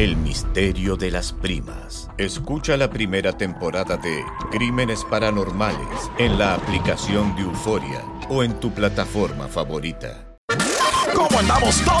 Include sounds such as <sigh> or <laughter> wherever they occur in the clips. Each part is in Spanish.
El misterio de las primas. Escucha la primera temporada de Crímenes Paranormales en la aplicación de Euforia o en tu plataforma favorita. ¿Cómo andamos todos?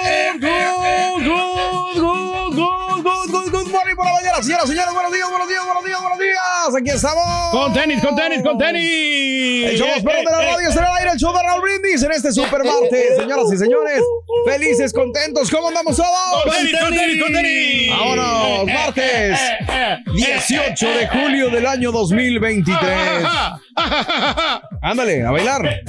Mañana, señoras, señores, buenos días, buenos días, buenos días, buenos días. Aquí estamos. Con tenis, con tenis, con tenis. El show más de la radio está en el aire, el show de Raúl Brindis en este super martes. Señoras y señores, felices, contentos, ¿cómo andamos todos? Con tenis, con tenis, con tenis. Vámonos, martes 18 de julio del año 2023. <laughs> Ándale, a bailar.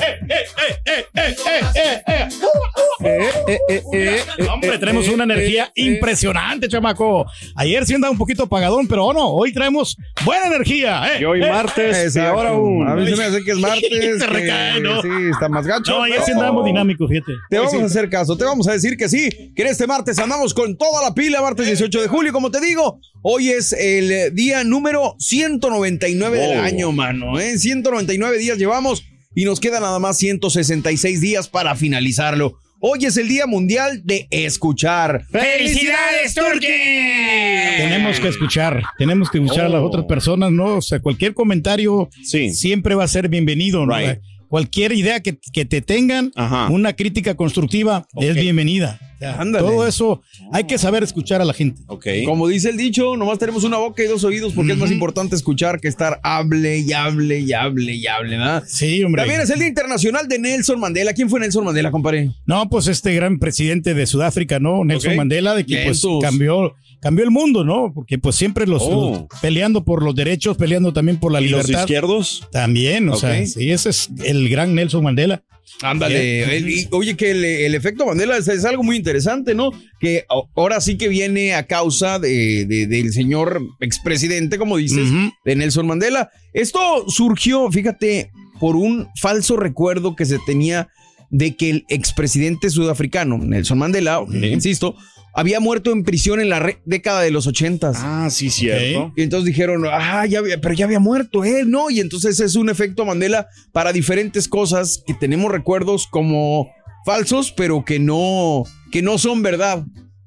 Hombre, tenemos una energía impresionante, chamaco. Ayer sí andaba un poquito apagadón, pero oh, no, hoy traemos buena energía. ¿eh? Y hoy Eh, martes, y ahora un. A mí se me hace que es <laughs> martes. Se recae, ¿no? Sí, está más gacho. No, ayer sí andábamos dinámicos, fíjate. Te vamos a hacer caso, te vamos a decir que sí, que en este martes andamos con toda la pila, martes 18 de julio, como te digo, hoy es el eh, día número 199 del Oh. año, mano, ¿eh? 199 días llevamos y nos quedan nada más 166 días para finalizarlo. Hoy es el Día Mundial de Escuchar. ¡Felicidades, Turkey! Tenemos que escuchar, tenemos que escuchar a las otras personas, ¿no? O sea, cualquier comentario Sí. siempre va a ser bienvenido, ¿no? Right. Cualquier idea que, que te tengan, Ajá. una crítica constructiva es bienvenida. O sea, Ándale. todo eso hay que saber escuchar a la gente. Ok. Como dice el dicho, nomás tenemos una boca y dos oídos porque es más importante escuchar que estar hable y hable y hable y hable, ¿verdad? Sí, hombre. También es el Día Internacional de Nelson Mandela. ¿Quién fue Nelson Mandela, compadre? No, pues este gran presidente de Sudáfrica, ¿no? Nelson. Mandela, de que pues cambió, cambió el mundo, ¿no? Porque pues siempre los, Oh. los- peleando por los derechos, peleando también por la ¿Y los libertad. izquierdos? También, o sea, sí, ese es el gran Nelson Mandela. Ándale. Y, oye, que el, el efecto Mandela es, es algo muy interesante, ¿no? Que ahora sí que viene a causa de, de- del señor expresidente, como dices, de Nelson Mandela. Esto surgió, fíjate, por un falso recuerdo que se tenía de que el expresidente sudafricano, Nelson Mandela, insisto, había muerto en prisión en la década de los ochentas. Ah, sí, cierto. Y entonces dijeron, ah, ya había, pero ya había muerto él, ¿no? Y entonces es un efecto Mandela para diferentes cosas que tenemos recuerdos como falsos, pero que no, que no son verdad.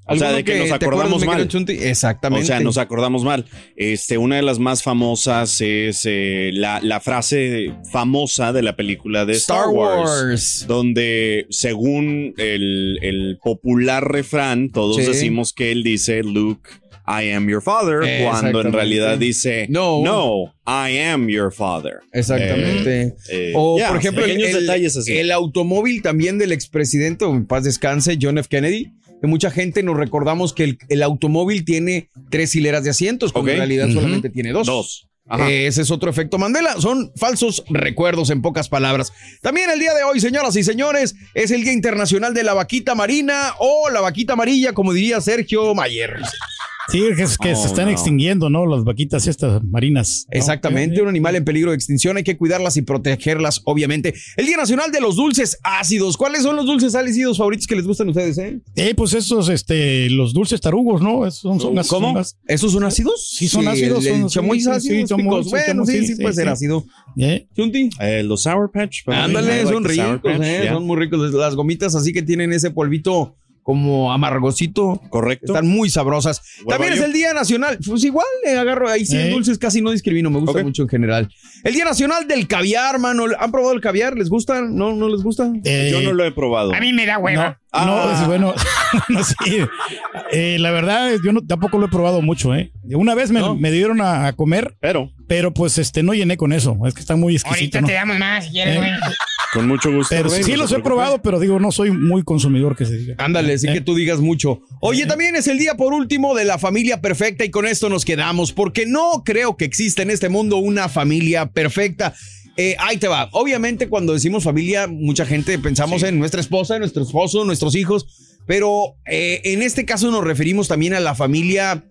O sea, ¿Alguno de que nos acordamos mal. Exactamente. O sea, nos acordamos mal. Este, una de las más famosas es eh, la, la frase famosa de la película de Star, Star Wars, Wars. donde según el, el popular refrán, todos Sí. decimos que él dice Luke. I am your father, cuando en realidad dice No. no, I am your father. Exactamente. Eh, eh, o, por ejemplo, el, detalles así. el automóvil también del expresidente, en paz descanse, John F. Kennedy, que mucha gente nos recordamos que el, el automóvil tiene tres hileras de asientos, cuando en realidad solamente tiene dos. Dos. Eh, ese es otro efecto Mandela. Son falsos recuerdos en pocas palabras. También el día de hoy, señoras y señores, es el Día Internacional de la Vaquita Marina o la Vaquita Amarilla, como diría Sergio Mayer. Sí, que, es que Oh, se están no. extinguiendo, ¿no? Las vaquitas estas marinas. ¿no? Exactamente, un animal en peligro de extinción, hay que cuidarlas y protegerlas, obviamente. El Día Nacional de los Dulces Ácidos. ¿Cuáles son los dulces ácidos favoritos que les gustan a ustedes, eh? Eh, pues esos, este, los dulces tarugos, ¿no? Esos son, son, ¿Cómo? las- ¿Esos son ácidos? Sí, son ácidos, El, el son- chamoy sí, es sí, sí, Bueno, sí, sí, sí, sí, puede ser ácido. ¿eh? Chunti. Eh, los Sour Patch. Ándale, son ricos, Patch, eh, yeah. son muy ricos. Las gomitas así que tienen ese polvito como amargosito. Correcto. Están muy sabrosas. También es el Día Nacional. Pues igual, le agarro ahí sí, Eh. dulces casi no discrimino, me gusta mucho en general. El Día Nacional del Caviar, mano. ¿Han probado el caviar? ¿Les gusta? ¿No, no les gusta? Eh, Yo no lo he probado. A mí me da hueva. No, no, Ah. es bueno, <laughs> no, sí. Eh, la verdad, yo no, tampoco lo he probado mucho, ¿eh? Una vez me, ¿No? me dieron a, a comer, Pero, pero pues este no llené con eso. Es que está muy exquisito, Ahorita ¿no? te damos más si quieres, Eh. güey. Con mucho gusto. Pero Rey, sí no los he probado, pero digo, no soy muy consumidor que se diga. Ándale, sí Eh. que tú digas mucho. Oye, también es el día por último de la familia perfecta y con esto nos quedamos, porque no creo que exista en este mundo una familia perfecta. Eh, ahí te va. Obviamente cuando decimos familia, mucha gente pensamos en nuestra esposa, nuestro esposo, nuestros hijos, pero eh, en este caso nos referimos también a la familia,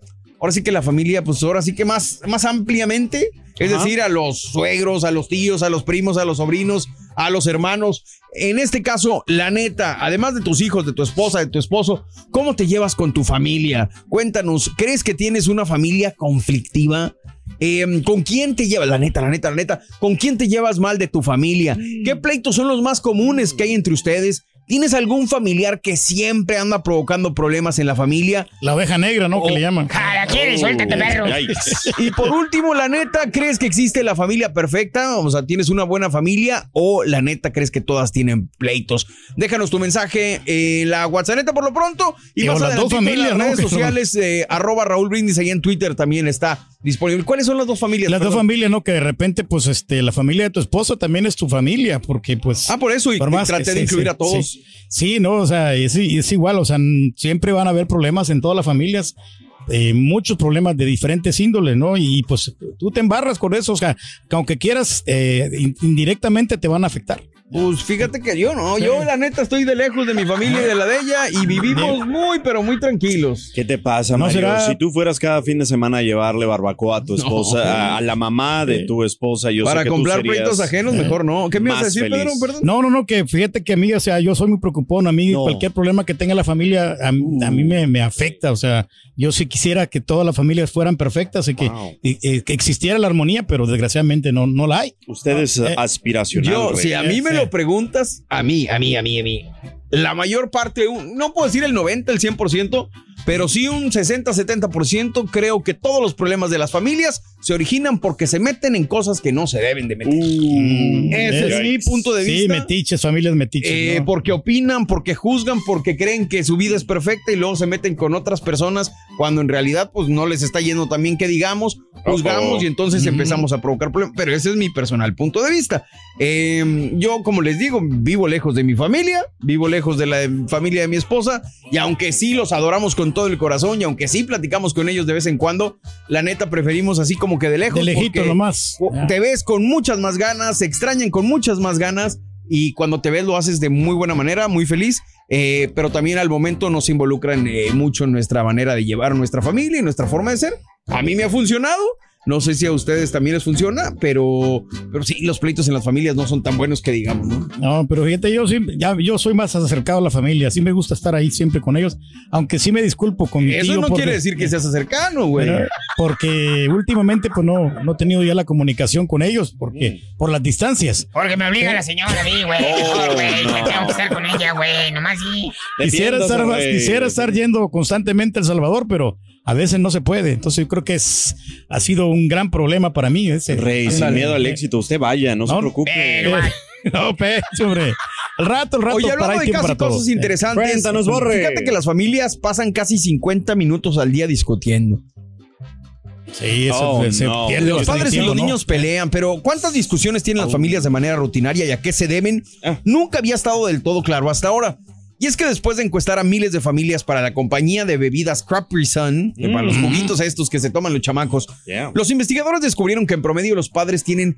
ahora sí que la familia, pues ahora sí que más, más ampliamente, es Ajá. decir, a los suegros, a los tíos, a los primos, a los sobrinos, a los hermanos. En este caso, la neta, además de tus hijos, de tu esposa, de tu esposo, ¿cómo te llevas con tu familia? Cuéntanos, ¿crees que tienes una familia conflictiva? Eh, ¿Con quién te llevas? La neta, la neta, la neta. ¿Con quién te llevas mal de tu familia? ¿Qué pleitos son los más comunes que hay entre ustedes? ¿Tienes algún familiar que siempre anda provocando problemas en la familia? La oveja negra, ¿no? Que Oh. le llaman. Jala, quieres, suéltate, perro. <laughs> Y por último, la neta, ¿crees que existe la familia perfecta? O sea, ¿tienes una buena familia? ¿O la neta crees que todas tienen pleitos? Déjanos tu mensaje en la WhatsApp por lo pronto. Y Digo, más las dos en familias, las ¿no? redes <laughs> sociales, eh, arroba Raúl Brindis, ahí en Twitter también está disponible. ¿Cuáles son las dos familias? Las dos familias, ¿no? Que de repente, pues, este, la familia de tu esposo también es tu familia, porque, pues. Ah, por eso, y, por y más traté que de sí, incluir sí, a todos. Sí, Sí, no, o sea, es, es igual, o sea, siempre van a haber problemas en todas las familias, eh, muchos problemas de diferentes índoles, ¿no? Y pues tú te embarras con eso, o sea, que aunque quieras, eh, in- indirectamente te van a afectar. Pues fíjate que yo no, yo la neta estoy de lejos de mi familia y de la de ella y vivimos muy, pero muy tranquilos. ¿Qué te pasa, ¿No Mario? será- Si tú fueras cada fin de semana a llevarle barbacoa a tu <laughs> esposa, a, a la mamá de tu esposa, yo sé Para que tú comprar serías pleitos ajenos, mejor no. ¿Qué me ibas a decir, Pedro? feliz. Perdón. No, no, no, que fíjate que a mí, o sea, yo soy muy preocupón, a mí No. cualquier problema que tenga la familia, a, mí- a mí me, me afecta, o sea, yo sí quisiera que todas las familias fueran perfectas y que, Wow. y- y que existiera la armonía, pero desgraciadamente no, no la hay. Usted es Eh, aspiracional. Yo, Rey. si a mí me Sí. lo preguntas, a mí, a mí, a mí, a mí, la mayor parte, no puedo decir el 90, el 100%, pero sí un 60-70%, creo que todos los problemas de las familias se originan porque se meten en cosas que no se deben de meter. Uh, Ese es mi punto de Sí, vista. metiches, familias metiches. Eh, ¿no? Porque opinan, porque juzgan, porque creen que su vida es perfecta y luego se meten con otras personas cuando en realidad pues no les está yendo tan bien que digamos, juzgamos y entonces empezamos a provocar problemas. Pero ese es mi personal punto de vista. Eh, yo, como les digo, vivo lejos de mi familia, vivo lejos de la familia de mi esposa y aunque sí los adoramos con todo el corazón y aunque sí platicamos con ellos de vez en cuando, la neta preferimos así como que de lejos. de lejito nomás. Ya. te ves con muchas más ganas, se extrañan con muchas más ganas y cuando te ves lo haces de muy buena manera, muy feliz, eh, pero también al momento nos involucran eh, mucho en nuestra manera de llevar nuestra familia y nuestra forma de ser. A mí me ha funcionado. No sé si a ustedes también les funciona, pero, pero sí, los pleitos en las familias no son tan buenos que digamos, ¿no? No, pero fíjate, yo sí, ya, yo soy más acercado a la familia, sí me gusta estar ahí siempre con ellos, aunque sí me disculpo con mi Eso tío no porque- quiere decir que seas cercano, güey. Porque últimamente pues no, no he tenido ya la comunicación con ellos, porque por las distancias. Porque me obliga la señora a mí, güey. Oh, güey, no. tengo que estar con ella, güey. Nomás sí. Quisiera estar, más- quisiera estar yendo constantemente a El Salvador, pero a veces no se puede. Entonces yo creo que es, ha sido un gran problema para mí. Ese. Rey, sin miedo al éxito, usted vaya, no, se preocupe. Eh, <laughs> no, pe, hombre. Al rato, al rato, Oye, hablando de para todo. cosas interesantes. Cuéntanos, Borre. Fíjate que las familias pasan casi 50 minutos al día discutiendo. Sí, eso Oh, se- no. pierde Los padres y los ¿no? niños pelean, pero ¿cuántas discusiones tienen las familias de manera rutinaria y a qué se deben? Ah. Nunca había estado del todo claro hasta ahora. Y es que después de encuestar a miles de familias para la compañía de bebidas Capri Sun, que para los Mm. juguitos estos que se toman los chamacos, Yeah. los investigadores descubrieron que en promedio los padres tienen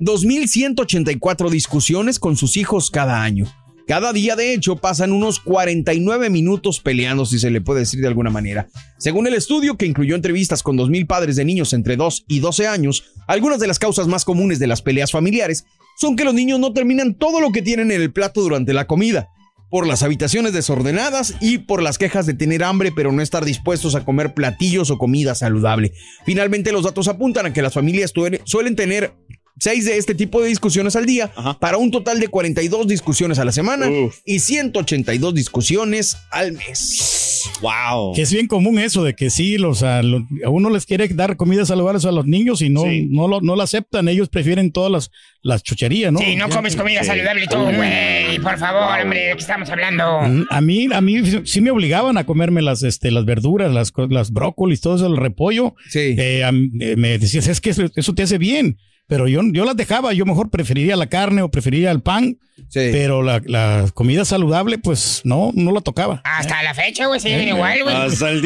2.184 discusiones con sus hijos cada año. Cada día, de hecho, pasan unos 49 minutos peleando, si se le puede decir de alguna manera. Según el estudio, que incluyó entrevistas con 2.000 padres de niños entre 2 y 12 años, algunas de las causas más comunes de las peleas familiares son que los niños no terminan todo lo que tienen en el plato durante la comida, por las habitaciones desordenadas y por las quejas de tener hambre pero no estar dispuestos a comer platillos o comida saludable. Finalmente, los datos apuntan a que las familias suelen tener seis de este tipo de discusiones al día para un total de 42 discusiones a la semana y 182 discusiones al mes. Wow. Que es bien común eso de que sí, los, a, lo- a uno les quiere dar comidas saludables a los niños y no, no, lo, no lo aceptan. Ellos prefieren todas las, las chucherías, ¿no? Sí, no comes comida Sí. saludable y todo, güey. Por favor, hombre, ¿de qué estamos hablando? Mm, A mí, a mí sí me obligaban a comerme las, este, las verduras, las, las brócolis, todo eso, el repollo. Eh, a mí- eh, me decías, es que eso, eso te hace bien. Pero yo, yo las dejaba, yo mejor preferiría la carne o preferiría el pan. Pero la, la comida saludable, pues no, no la tocaba. Hasta la fecha, güey, siguen igual, güey.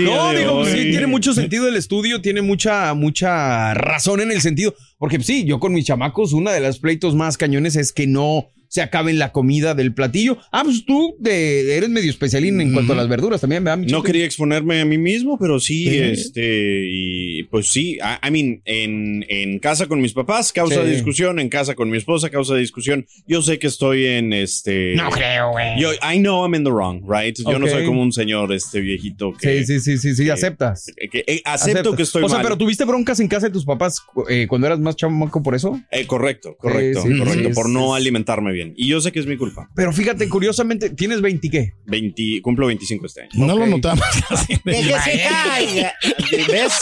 no, digo, sí, tiene mucho sentido el estudio, tiene mucha, mucha razón en el sentido, porque sí, yo con mis chamacos, una de las pleitos más cañones es que no se acaben la comida del platillo. Ah, pues tú de- eres medio especialín en cuanto a las verduras también, ¿verdad? mi No quería exponerme a mí mismo, pero sí, Sí. este, y pues sí, I, I mean, en, en casa con mis papás causa Sí. discusión, en casa con mi esposa causa discusión. Yo sé que estoy en este. No creo, güey. Yo, I know I'm in the wrong, right? Yo no soy como un señor, este viejito que. Sí, sí, sí, sí, sí, aceptas. que- eh, acepto Aceptas. que estoy O sea, mal. pero tuviste broncas en casa de tus papás eh, cuando eras más chamaco por eso. Eh, correcto, correcto, Sí, sí, correcto, sí, por no alimentarme bien. Y yo sé que es mi culpa. Pero fíjate, curiosamente, ¿tienes 20 qué? 20, cumplo 25 este año. No lo notamos <laughs> casi. ¿Ves?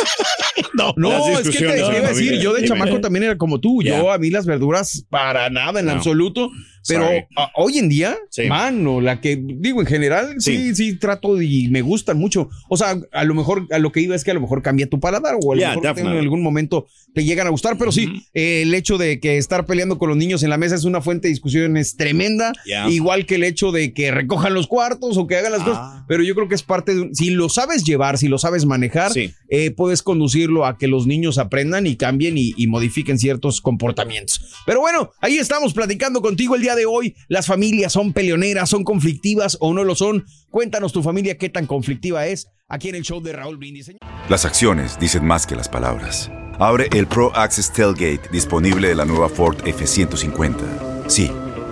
<laughs> No, No, es que te, iba a decir, yo de chamaco también era como tú. Yo a mí las verduras para nada en absoluto. Pero Sorry. a- hoy en día, Sí. mano, la que digo en general, sí. sí, trato y me gustan mucho. O sea, a lo mejor a lo que iba es que a lo mejor cambia tu paladar o a lo Yeah, mejor en algún momento te llegan a gustar. Pero sí, eh, el hecho de que estar peleando con los niños en la mesa es una fuente de discusiones tremenda. Yeah. Igual que el hecho de que recojan los cuartos o que hagan las Ah. cosas. Pero yo creo que es parte de un- si lo sabes llevar, si lo sabes manejar, Sí. eh, puedes conducirlo a que los niños aprendan y cambien y, y modifiquen ciertos comportamientos. Pero bueno, ahí estamos platicando contigo el día de hoy. Las familias son peleoneras, son conflictivas o no lo son. Cuéntanos tu familia qué tan conflictiva es aquí en el show de Raúl Brindis. Las acciones dicen más que las palabras. Abre el Pro Access Tailgate disponible de la nueva Ford F-150. Sí,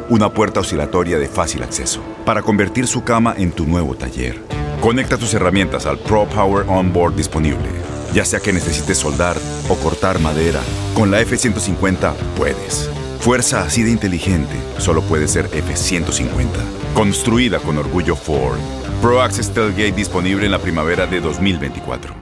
una puerta oscilatoria de fácil acceso para convertir su cama en tu nuevo taller. Conecta tus herramientas al Pro Power Onboard disponible. Ya sea que necesites soldar o cortar madera, con la F-150 puedes. Fuerza así de inteligente solo puede ser F-150. Construida con orgullo Ford. Pro Access Tailgate disponible en la primavera de 2024.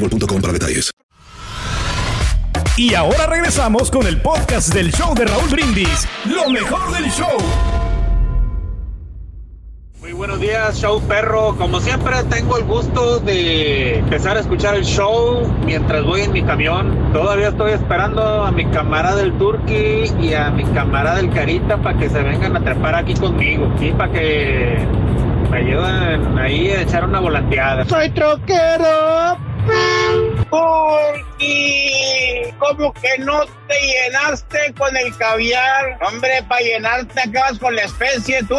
para detalles. Y ahora regresamos con el podcast del show de Raúl Brindis. Lo mejor del show. Muy buenos días, show perro. Como siempre, tengo el gusto de empezar a escuchar el show mientras voy en mi camión. Todavía estoy esperando a mi camarada el Turqui y a mi camarada el Carita para que se vengan a trepar aquí conmigo. Y para que me ayuden ahí a echar una volanteada. Soy troquero. Turqui, ¿cómo que no te llenaste con el caviar? Hombre, para llenarte acabas con la especie, tú,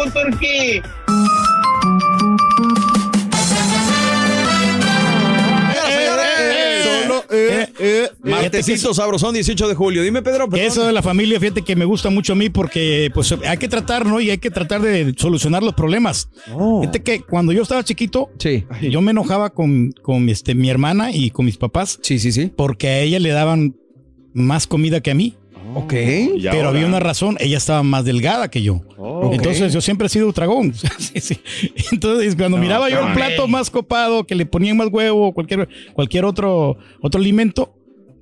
Turqui. Martesito sabrosón, 18 de julio. Dime, Pedro. perdón. Eso de la familia, fíjate que me gusta mucho a mí porque pues hay que tratar, ¿no? Y hay que tratar de solucionar los problemas. Fíjate que cuando yo estaba chiquito, Sí. yo me enojaba con, con este, mi hermana y con mis papás. Sí, sí, sí. Porque a ella le daban más comida que a mí. Ok. Pero había una razón, ella estaba más delgada que yo. Oh. Entonces yo siempre he sido dragón. <laughs> Sí, sí. Entonces cuando miraba yo el plato más copado, que le ponían más huevo o cualquier, cualquier otro, otro alimento,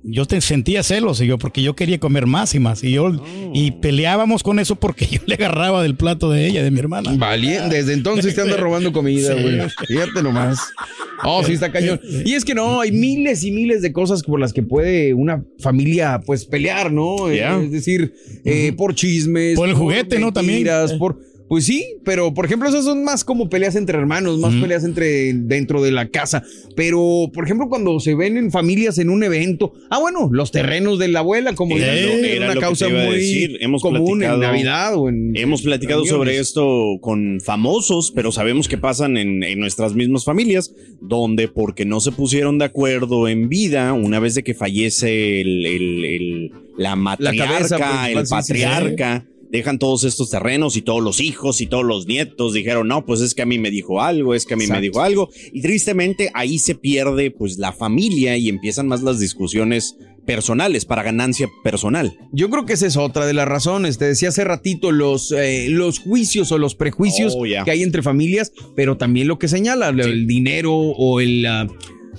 yo te sentía celos y yo porque yo quería comer más y más y yo y peleábamos con eso porque <laughs> yo le agarraba del plato de ella, de mi hermana. Vale, desde entonces te andas <laughs> robando comida, Sí. güey. Fíjate nomás. Oh, sí, está cañón. Y es que no, hay miles y miles de cosas por las que puede una familia, pues, pelear, ¿no? Yeah. Es decir, eh, por chismes. Por el juguete, ¿no? También. mentiras, por... Pues sí, pero por ejemplo, esas son más como peleas entre hermanos, más peleas entre dentro de la casa. Pero, por ejemplo, cuando se ven en familias en un evento, ah, bueno, los terrenos de la abuela, como ¿no? era una lo que causa te iba a muy decir. Hemos común en Navidad o en Hemos platicado reuniones. sobre esto con famosos, pero sabemos que pasan en, en nuestras mismas familias, donde porque no se pusieron de acuerdo en vida, una vez de que fallece el, el- el- la matriarca, cabeza el sí, sí, patriarca, dejan todos estos terrenos y todos los hijos y todos los nietos dijeron, no, pues es que a mí me dijo algo, es que a mí me dijo algo. Y tristemente ahí se pierde pues la familia y empiezan más las discusiones personales, para ganancia personal. Yo creo que esa es otra de las razones. Te decía hace ratito los, eh, los juicios o los prejuicios Oh, que hay entre familias, pero también lo que señala, el dinero o el, ah,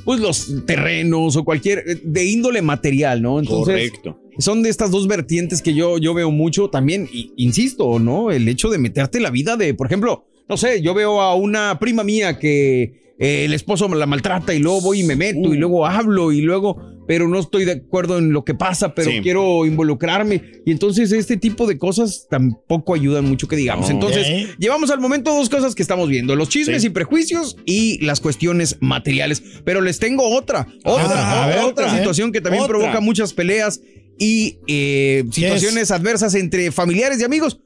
pues los terrenos o cualquier eh, de índole material, ¿no? Entonces, Correcto. Son de estas dos vertientes que yo, yo veo mucho también, y, insisto, ¿no? El hecho de meterte la vida de, por ejemplo, no sé, yo veo a una prima mía que eh, el esposo la maltrata y luego voy y me meto y luego hablo y luego, pero no estoy de acuerdo en lo que pasa, pero Sí. quiero involucrarme. Y entonces este tipo de cosas tampoco ayudan mucho que digamos. Entonces, llevamos al momento dos cosas que estamos viendo, los chismes Sí. y prejuicios y las cuestiones materiales. Pero les tengo otra, otra, Ah, otra, ver, otra situación que también Otra. provoca muchas peleas y eh, situaciones adversas entre familiares y amigos.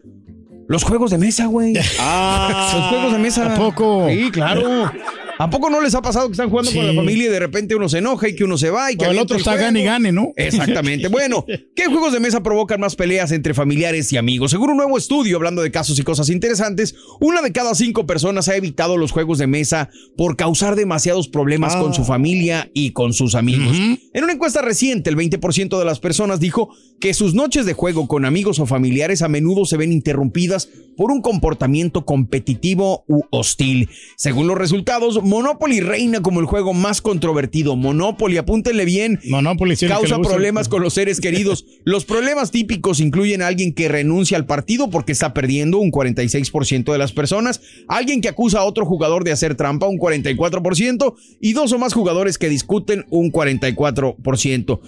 Los juegos de mesa, güey. Ah, <laughs> Los juegos de mesa. ¿A poco? Sí, claro. <laughs> ¿A poco no les ha pasado que están jugando con la familia y de repente uno se enoja y que uno se va y que el otro está gane y gane, ¿no? Exactamente. <laughs> Bueno, ¿qué juegos de mesa provocan más peleas entre familiares y amigos? Según un nuevo estudio, hablando de casos y cosas interesantes, una de cada cinco personas ha evitado los juegos de mesa por causar demasiados problemas con su familia y con sus amigos. En una encuesta reciente, el 20% de las personas dijo que sus noches de juego con amigos o familiares a menudo se ven interrumpidas por un comportamiento competitivo u hostil. Según los resultados, Monopoly reina como el juego más controvertido. Monopoly, apúntenle bien, Monopoly sí, causa problemas con los seres <laughs> queridos. Los problemas típicos incluyen a alguien que renuncia al partido porque está perdiendo, un 46% de las personas, alguien que acusa a otro jugador de hacer trampa, un 44%, y dos o más jugadores que discuten, un 44%.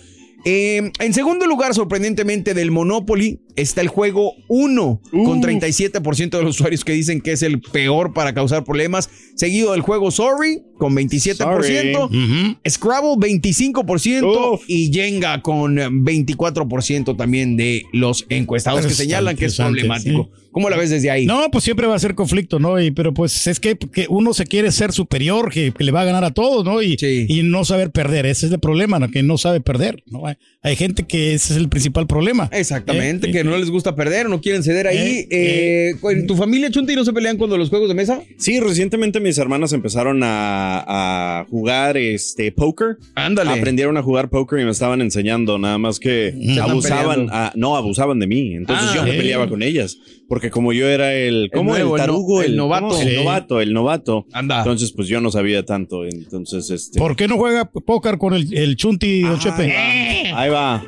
Eh, en segundo lugar, sorprendentemente, del Monopoly está el juego 1, con 37% de los usuarios que dicen que es el peor para causar problemas, seguido del juego Sorry, con 27%, Ujú. Scrabble 25% Uf. y Jenga con 24% también de los encuestados que señalan que es problemático. ¿Cómo la ves desde ahí? No, pues siempre va a ser conflicto, ¿no? Y, pero pues es que, que uno se quiere ser superior, que, que le va a ganar a todos, ¿no? Y, Sí. y no saber perder. Ese es el problema, ¿no? Que no sabe perder, ¿no? Hay, hay gente que ese es el principal problema. Exactamente, Eh, que no les gusta perder, no quieren ceder ahí. Eh, Eh, ¿En tu familia, Chunti, no se pelean cuando los juegos de mesa? Sí, recientemente mis hermanas empezaron a, a jugar este póker. Ándale. Aprendieron a jugar póker y me estaban enseñando, nada más que abusaban, ah, no, abusaban de mí. Entonces Ah, yo me eh. peleaba con ellas, porque como yo era el, ¿cómo? El, nuevo, el tarugo, el novato. ¿cómo? El novato, el novato. Anda. Entonces, pues yo no sabía tanto. Entonces, este. ¿Por qué no juega póker con el, el Chunti, don Chepe? Eh, Ahí va.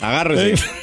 Agárrese. <laughs>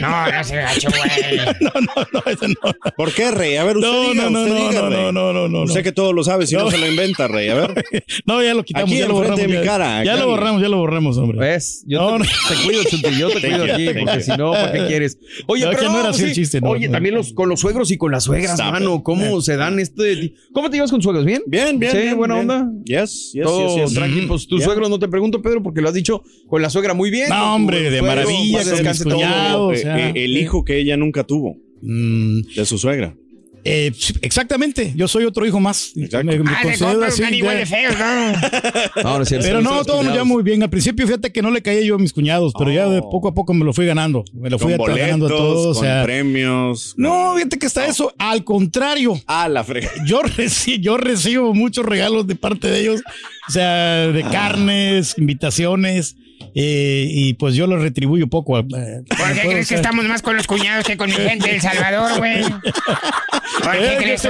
No, no se gacho, güey. <laughs> No, no, no, ese no. ¿Por qué, Rey? A ver, usted No, diga, no, no, usted no, diga, no, Rey. no, no, no, no, Usted que todo lo sabe, si no, No. se lo inventa, Rey. A ver. <laughs> No, ya lo quitamos, Aquí ya lo borramos. de mi ya- cara, Ya lo borramos, ya lo borramos, hombre. ¿Ves? Yo No, te, no. te cuido, Chunti, yo te cuido aquí, porque si no, ¿para qué quieres? Oye, No, pero que no era así el chiste, no, Oye, no. también los, con los suegros y con las suegras, Stop mano, it. ¿cómo se dan este... ¿Cómo te llevas con suegros? ¿Bien? Bien, bien. Sí, buena onda. Yes, yes, yes, tranqui, pues tus Yeah. suegros no te pregunto, Pedro, porque lo has dicho con la suegra muy bien. No, tu hombre, de suegro, maravilla, paz con descanse mis todo. cuñados. o Eh, sea, eh, el hijo que ella nunca tuvo, Mm, de su suegra. eh, exactamente, yo soy otro hijo más. Me, me Ah, considero así, ya. ¿no? <laughs> No, no es cierto, Pero no, todo lleva muy bien. Al principio, fíjate que no le caía yo a mis cuñados, pero ya de poco a poco me lo fui ganando. Me lo fui Con ganando a boletos, todos. o con sea, premios. no, fíjate que está eso. Al contrario, Ah, la frega. <laughs> yo, reci- yo recibo muchos regalos de parte de ellos. O sea, de carnes, invitaciones. Eh, y pues yo lo retribuyo poco. eh, ¿Por qué crees que estamos más con los cuñados que con mi gente del Salvador, güey? <laughs> ¿Por qué crees tú?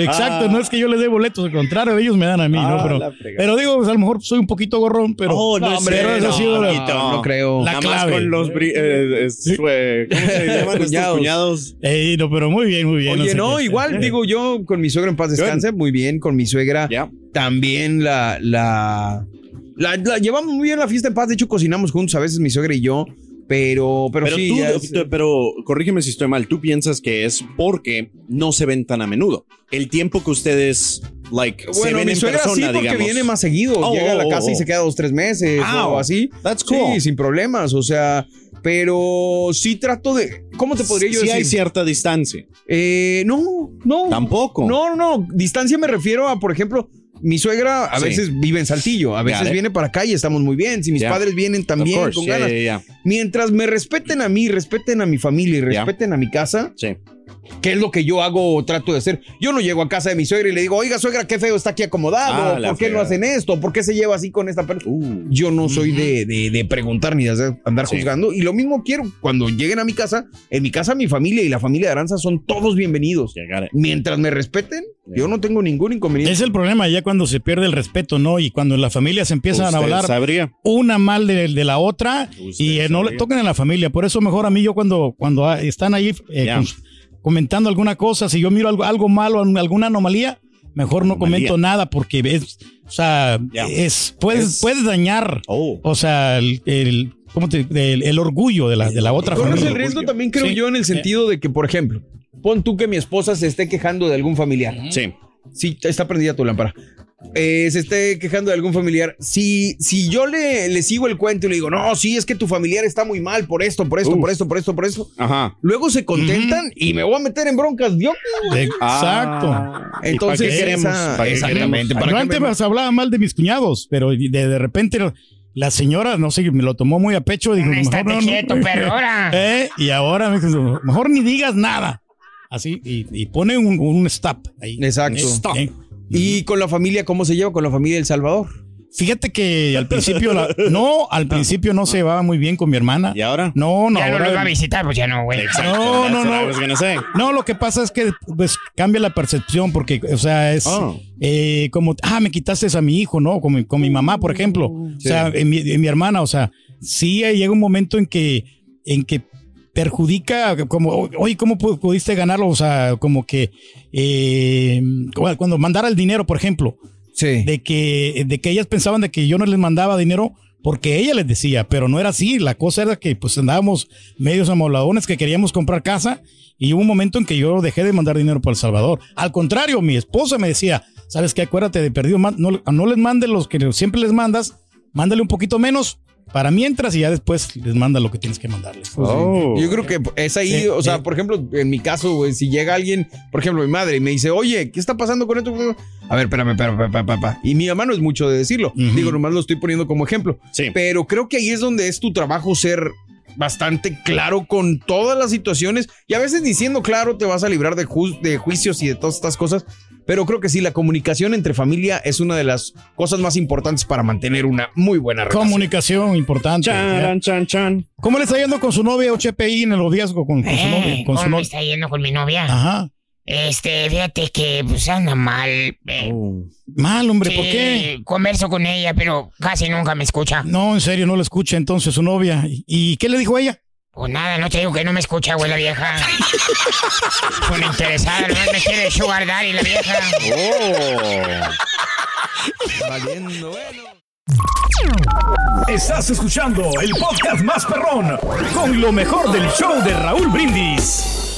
Exacto, no es que yo les dé boletos, al contrario, ellos me dan a mí, Ah, ¿no? Pero, la fregada. pero digo, pues, a lo mejor soy un poquito gorrón, pero. Oh, no, hombre, pero ha no, la- Paquito. no creo. La Nada más clave. con los eh, eh, ¿cómo se <laughs> llaman Cuñados. cuñados? Ey, no, pero muy bien, muy bien. Oye, no, igual, digo yo, con mi suegra en paz descanse, muy bien, con mi suegra también la, la, la, la llevamos muy bien la fiesta en paz, de hecho cocinamos juntos a veces mi suegra y yo, pero, pero, Pero sí, tú, es- pero corrígeme si estoy mal, tú piensas que es porque no se ven tan a menudo. El tiempo que ustedes, like, se ven mi en suegra persona, sí, porque digamos. viene más seguido, Oh, llega a la oh, casa y oh. se queda dos, tres meses o así. That's cool. Sí, sin problemas, o sea, pero sí trato de, ¿cómo te podría yo sí decir? hay cierta distancia. Eh, no, no. Tampoco. No, no, no. Distancia me refiero a, por ejemplo, mi suegra a Sí. veces vive en Saltillo, a veces viene para acá y estamos muy bien. Si mis Yeah. padres vienen también con ganas. Mientras me respeten a mí, respeten a mi familia y respeten a mi casa, Sí. ¿Qué es lo que yo hago o trato de hacer? Yo no llego a casa de mi suegra y le digo, oiga, suegra, qué feo está aquí acomodado. Ah, la ¿Por qué no fregada. hacen esto? ¿Por qué se lleva así con esta persona? Uh. Yo no soy de, de- de preguntar ni de hacer- andar Sí. juzgando. Y lo mismo quiero cuando lleguen a mi casa. En mi casa, mi familia y la familia de Aranza son todos bienvenidos. Yeah. Mientras me respeten, yo no tengo ningún inconveniente. Es el problema ya cuando se pierde el respeto, ¿no? Y cuando las familias empiezan a Usted hablar sabría. una mal de, de la otra Usted y eh, no le toquen a la familia. Por eso mejor a mí yo cuando, cuando están ahí eh, Ya. con- comentando alguna cosa, si yo miro algo, algo malo, alguna anomalía, mejor no Anomalía. comento nada porque es, o sea, es, puedes, Es- puedes dañar, Oh. o sea, el, el- ¿cómo te- el, el orgullo de la, de la otra Corres familia. el riesgo también, creo Sí. yo, en el sentido de que, por ejemplo, pon tú que mi esposa se esté quejando de algún familiar. Sí. Sí, está prendida tu lámpara. Eh, se esté quejando de algún familiar. Si, si yo le, le sigo el cuento y le digo, no, sí, es que tu familiar está muy mal por esto, por esto, Uf. por esto, por esto, por esto. Ajá. Luego se contentan y me voy a meter en broncas. Yo, Exacto. Ah, ¿y Entonces, ¿para qué queremos? esa- ¿Para qué exactamente? ¿para Yo antes me- hablaba mal de mis cuñados, pero de, de repente la señora, no sé, me lo tomó muy a pecho. Mejor no, no. quieto, ahora. <laughs> Eh, Y ahora me dijo, mejor ni digas nada. Así, y, y pone un, un stop ahí. Exacto. Stop. Eh. ¿Y con la familia cómo se lleva con la familia del Salvador? Fíjate que al principio, la- no, al <laughs> principio no se llevaba muy bien con mi hermana. ¿Y ahora? No, no, Ya no ahora- los va a visitar, pues ya no, güey. No, no, no. No, lo que pasa es que pues cambia la percepción porque, o sea, es Oh. eh, como, ah, me quitaste a mi hijo, ¿no? Con mi, con mi mamá, por ejemplo. O sea, en mi, en mi hermana, o sea, sí llega un momento en que, en que perjudica, como, oye, ¿cómo pu- pudiste ganarlo? O sea, como que eh, cu- cuando mandara el dinero, por ejemplo, Sí. de que, de que ellas pensaban de que yo no les mandaba dinero porque ella les decía, pero no era así. La cosa era que pues andábamos medios amoladones que queríamos comprar casa y hubo un momento en que yo dejé de mandar dinero para El Salvador. Al contrario, mi esposa me decía, ¿sabes qué? Acuérdate de perdido, no, no les mandes los que siempre les mandas, mándale un poquito menos para mientras y ya después les manda lo que tienes que mandarles. Oh. Yo creo que es ahí, Sí, o sea, sí. por ejemplo, en mi caso, güey, si llega alguien, por ejemplo, mi madre, y me dice, oye, ¿qué está pasando con esto? A ver, espérame, espérame, espérame, espérame. Y mi mamá no es mucho de decirlo. Digo, nomás lo estoy poniendo como ejemplo. Sí. Pero creo que ahí es donde es tu trabajo ser bastante claro con todas las situaciones y a veces diciendo claro te vas a librar de, ju- de juicios y de todas estas cosas, pero creo que sí, la comunicación entre familia es una de las cosas más importantes para mantener una muy buena relación. Comunicación importante. Chan, chan, chan. ¿Cómo le está yendo con su novia OCPI en el noviazgo con, con su novia? Eh, su ¿Cómo me novia? está yendo con mi novia? Ajá. Este, fíjate que pues anda mal. eh, Oh. Mal, hombre, ¿por qué? Converso con ella, pero casi nunca me escucha. No, en serio, no la escucha entonces su novia. ¿Y- ¿Y qué le dijo ella? Pues nada, no te digo que no me escucha, güey, la vieja. Es una interesada, no me quiere sugar daddy la vieja. Valiendo, bueno. Estás escuchando el podcast más perrón con lo mejor del show de Raúl Brindis.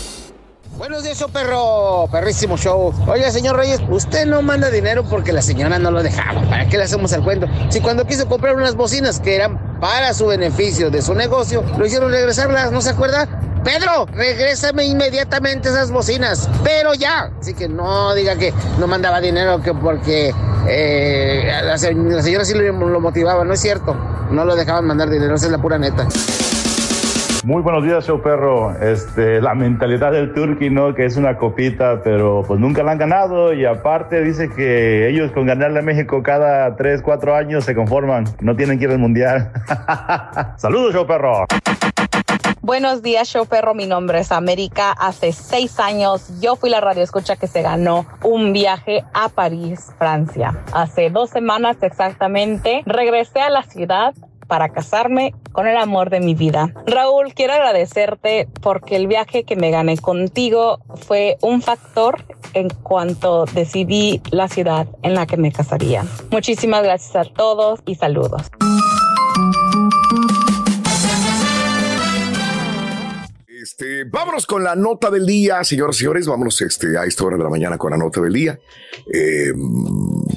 Buenos días, perro. Perrísimo show. Oiga, señor Reyes, usted no manda dinero porque la señora no lo dejaba. ¿Para qué le hacemos el cuento? Si cuando quiso comprar unas bocinas que eran para su beneficio de su negocio, lo hicieron regresarlas, ¿no se acuerda? Pedro, regrésame inmediatamente esas bocinas, pero ya. Así que no diga que no mandaba dinero que porque eh, la señora sí lo, lo motivaba, no es cierto. No lo dejaban mandar dinero, esa es la pura neta. Muy buenos días, show perro. Este, la mentalidad del Turqui, ¿no? Que es una copita, pero pues nunca la han ganado. Y aparte dice que ellos con ganarle a México cada 3, 4 años se conforman. No tienen que ir al mundial. <laughs> Saludos, show perro. Buenos días, show perro. Mi nombre es América. Hace seis años yo fui la radio escucha que se ganó un viaje a París, Francia. Hace dos semanas exactamente regresé a la ciudad para casarme con el amor de mi vida. Raúl, quiero agradecerte porque el viaje que me gané contigo fue un factor en cuanto decidí la ciudad en la que me casaría. Muchísimas gracias a todos y saludos. Este, vámonos con la nota del día, señoras y señores. Vámonos este, a esta hora de la mañana con la nota del día. Eh,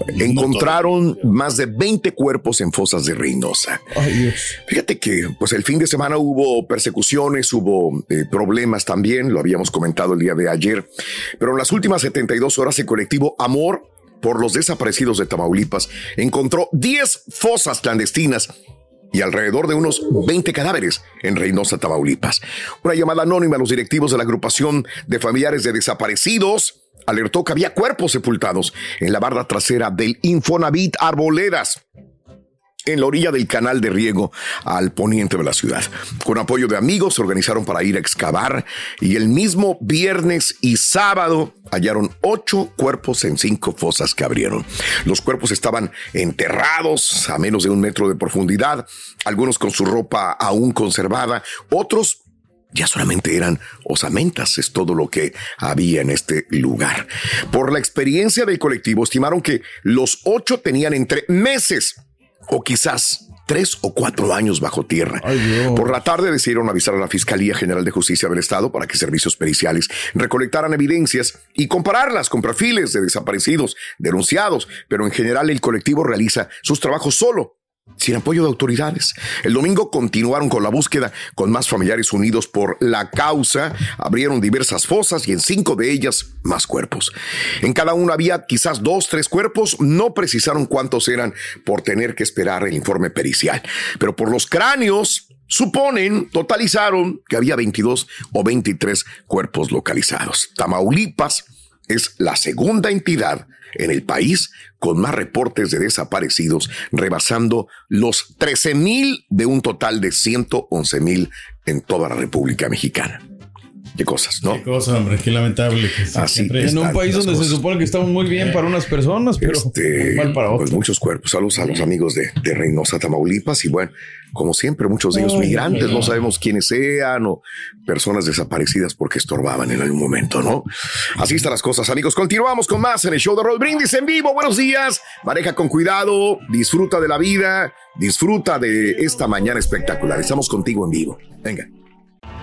encontraron más de 20 cuerpos en fosas de Reynosa. Fíjate que pues el fin de semana hubo persecuciones, hubo eh, problemas también, lo habíamos comentado el día de ayer, pero en las últimas 72 horas el colectivo Amor por los desaparecidos de Tamaulipas encontró 10 fosas clandestinas y alrededor de unos 20 cadáveres en Reynosa, Tamaulipas. Una llamada anónima a los directivos de la agrupación de familiares de desaparecidos alertó que había cuerpos sepultados en la barda trasera del Infonavit Arboledas en la orilla del canal de riego al poniente de la ciudad. Con apoyo de amigos se organizaron para ir a excavar y el mismo viernes y sábado hallaron ocho cuerpos en cinco fosas que abrieron. Los cuerpos estaban enterrados a menos de un metro de profundidad, algunos con su ropa aún conservada, otros ya solamente eran osamentas, es todo lo que había en este lugar. Por la experiencia del colectivo, estimaron que los ocho tenían entre meses o quizás tres o cuatro años bajo tierra. Por la tarde decidieron avisar a la Fiscalía General de Justicia del Estado para que servicios periciales recolectaran evidencias y compararlas con perfiles de desaparecidos, denunciados, pero en general el colectivo realiza sus trabajos solo sin apoyo de autoridades. El domingo continuaron con la búsqueda con más familiares unidos por la causa, abrieron diversas fosas y en cinco de ellas más cuerpos. En cada una había quizás dos, tres cuerpos, no precisaron cuántos eran por tener que esperar el informe pericial, pero por los cráneos suponen, totalizaron que había 22 o 23 cuerpos localizados. Tamaulipas es la segunda entidad en el país con más reportes de desaparecidos, rebasando los 13 mil de un total de 111 mil en toda la República Mexicana. Qué cosas, ¿no? Qué cosa, hombre, qué lamentable. Que Así siempre- En un país donde se supone que estamos muy bien para unas personas, pero Este, mal para pues otras. muchos cuerpos. Saludos a los amigos de, de Reynosa, Tamaulipas. Y bueno, como siempre, muchos de ellos Ay, migrantes. No sabemos quiénes sean o personas desaparecidas porque estorbaban en algún momento, ¿no? Así están las cosas, amigos. Continuamos con más en el show de Roll Brindis en vivo. Buenos días. Maneja con cuidado, disfruta de la vida, disfruta de esta mañana espectacular. Estamos contigo en vivo. Venga.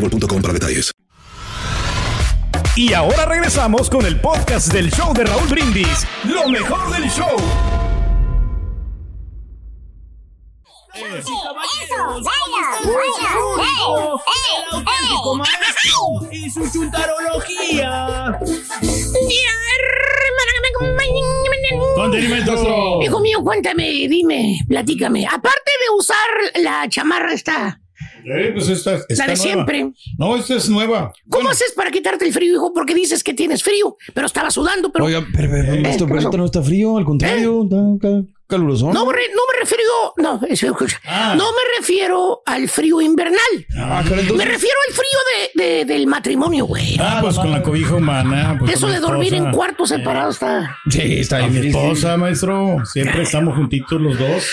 boostmobile.com para detalles. Y ahora regresamos con el podcast del show de Raúl Brindis. Lo mejor del show. Y su chuntarología. Condimentos. Hijo mío, cuéntame, dime, platícame. Aparte de usar la chamarra esta, Eh, pues esta, está de nueva. siempre. No, esta es nueva. ¿cómo haces para quitarte el frío, hijo? Porque dices que tienes frío, pero estaba sudando, pero... Oiga, pero, pero, Eh, esto, no está frío, al contrario. está acá caluroso. No, re- no me refiero, no, eso, escucha. no me refiero al frío invernal. Ah, entonces- Me refiero al frío de, de- del matrimonio, güey. Ah, pues con la cobija humana. pues, Eso de dormir en cuartos separados está. Sí, está A mi difícil. esposa, maestro. Siempre estamos juntitos los dos.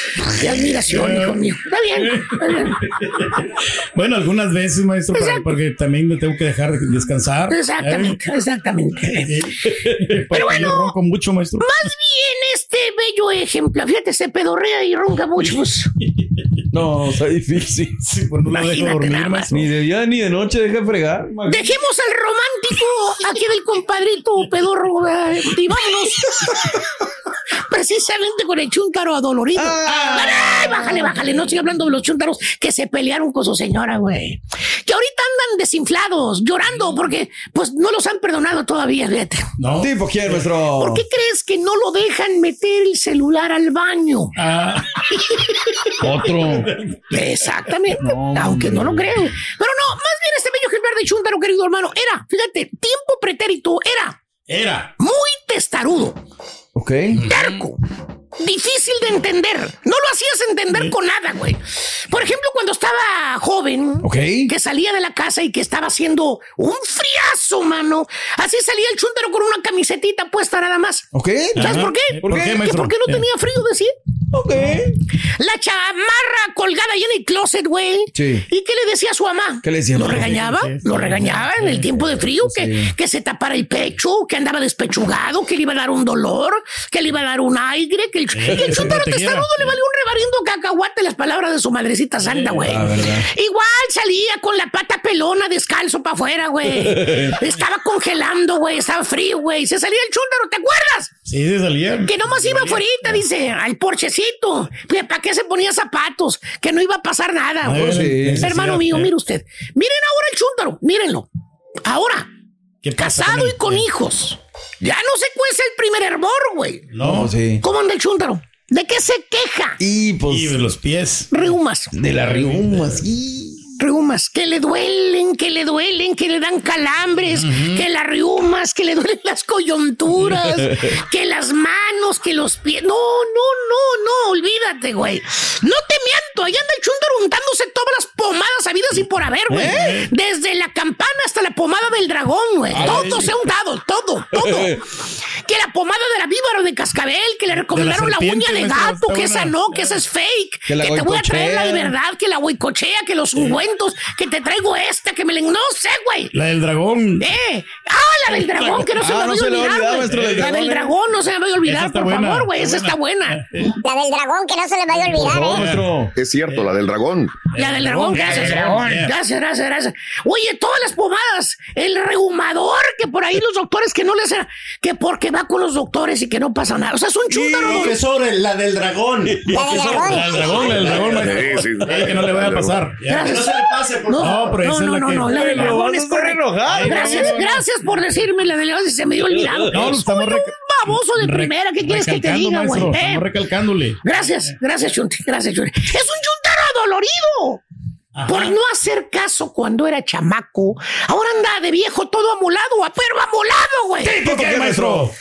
Qué admiración, hijo mío. Está bien. está bien. <laughs> Bueno, algunas veces, maestro, para- porque también me tengo que dejar descansar. Exactamente, exactamente. <laughs> Pero bueno. Yo ronco mucho, maestro. Más bien este bello ejemplo. Fíjate, se pedorrea y ronca mucho. pues. <laughs> No, está difícil. pues no lo dejo Imagínate dormir, nada más. maestro. Ni de día ni de noche deja de fregar. Dejemos al romántico aquí del compadrito pedorro ¿verdad? y vámonos. <laughs> Precisamente con el chúntaro adolorido. Ay, bájale, bájale. No estoy hablando de los chúntaros que se pelearon con su señora, güey. Que ahorita andan desinflados, llorando porque pues no los han perdonado todavía, fíjate. No. ¿Tipo quién, maestro? ¿Por qué crees que no lo dejan meter el celular al baño? Ah, <laughs> Otro. Exactamente. No, aunque no lo crean. Pero no, más bien este bello ejemplar de Chuntaro, querido hermano, era, fíjate, tiempo pretérito, era era. muy testarudo, Ok. Difícil de entender. No lo hacías entender con nada, güey. Por ejemplo, cuando estaba joven, Ok. que salía de la casa y que estaba haciendo un friazo, mano. Así salía el Chuntaro con una camisetita puesta nada más. Ok. ¿Sabes Ajá. por qué? ¿Por qué? ¿Por qué no Eh. tenía frío, decía? Ok. La chamarra colgada ahí en el closet, güey. Sí. ¿Y qué le decía a su mamá? ¿Qué le decía, ¿Lo mamá? regañaba? ¿Lo regañaba en el tiempo de frío? Sí. Que, que se tapara el pecho, que andaba despechugado, que le iba a dar un dolor, que le iba a dar un aire, que el, que el que se chúntaro protegiera. testarudo le valió un rebarindo cacahuate las palabras de su madrecita santa, güey. Igual salía con la pata pelona descalzo para afuera, güey. <laughs> Estaba congelando, güey. Estaba frío, güey. Se salía el chúntaro, ¿te acuerdas? Sí, se salían. Que nomás iba afuera, dice, al porchecito. ¿Para qué se ponía zapatos? Que no iba a pasar nada. No güey. sí. Hermano mío, eh. mire usted. Miren ahora el chúntaro, mírenlo. Ahora, ¿Qué pasa casado y con Eh. hijos. Ya no se cuece el primer hervor, güey. No, sí. ¿Cómo anda el chúntaro? ¿De qué se queja? Y pues. Y de los pies. Reumas. De la riuma, sí. Reumas, que le duelen, que le duelen, que le dan calambres, que las riumas, que le duelen las coyunturas, <laughs> que las manos, que los pies. No, no, no, no, olvídate, güey. No te miento, ahí anda el chúndaro untándose todas las pomadas habidas y por haber, güey. Desde la campana hasta la pomada del dragón, güey. Todo se ha untado, todo, todo. <laughs> que la pomada de la víbora de cascabel, que le recomendaron la, uña de gato, que esa no, que esa es fake. Que te voy a traer la de verdad, que la huicochea, que los que te traigo esta, que me le... No sé, güey. La del dragón. ¡Eh! ¡Ah, la del dragón! Que no se Ah, me no vaya a se maestro, del La dragón, del ¿eh? dragón no se me vaya a olvidar, por buena, favor, güey. Esa está buena. La del dragón, que no se le vaya a olvidar, favor, ¿eh? Es cierto, la del dragón. La del dragón, La gracias. dragón. Gracias, gracias, gracias. Oye, todas las pomadas, el rehumador, que por ahí los doctores que no le hacen, que porque va con los doctores y que no pasa nada. O sea, es un chúntaro. güey. Profesor, la del dragón. La del La dragón. del dragón, la del dragón. Sí, sí. Eh, que no le vaya a pasar. Gracias. No se le pase, por No, No, pero no, esa es la no, que- no, la del dragón es correcta. Gracias, gracias por decirme la del dragón, se me dio olvidado. No, lo estamos Soy reca- un baboso de primera, ¿qué quieres que te diga, güey? maestro, ¿Eh? Estamos recalcándole. Gracias, gracias, Chunti, gracias, Chunti. Es un chuntaro adolorido. Por no hacer caso cuando era chamaco, ahora anda de viejo todo amolado, a pero amolado, güey. ¿Por qué, maestro?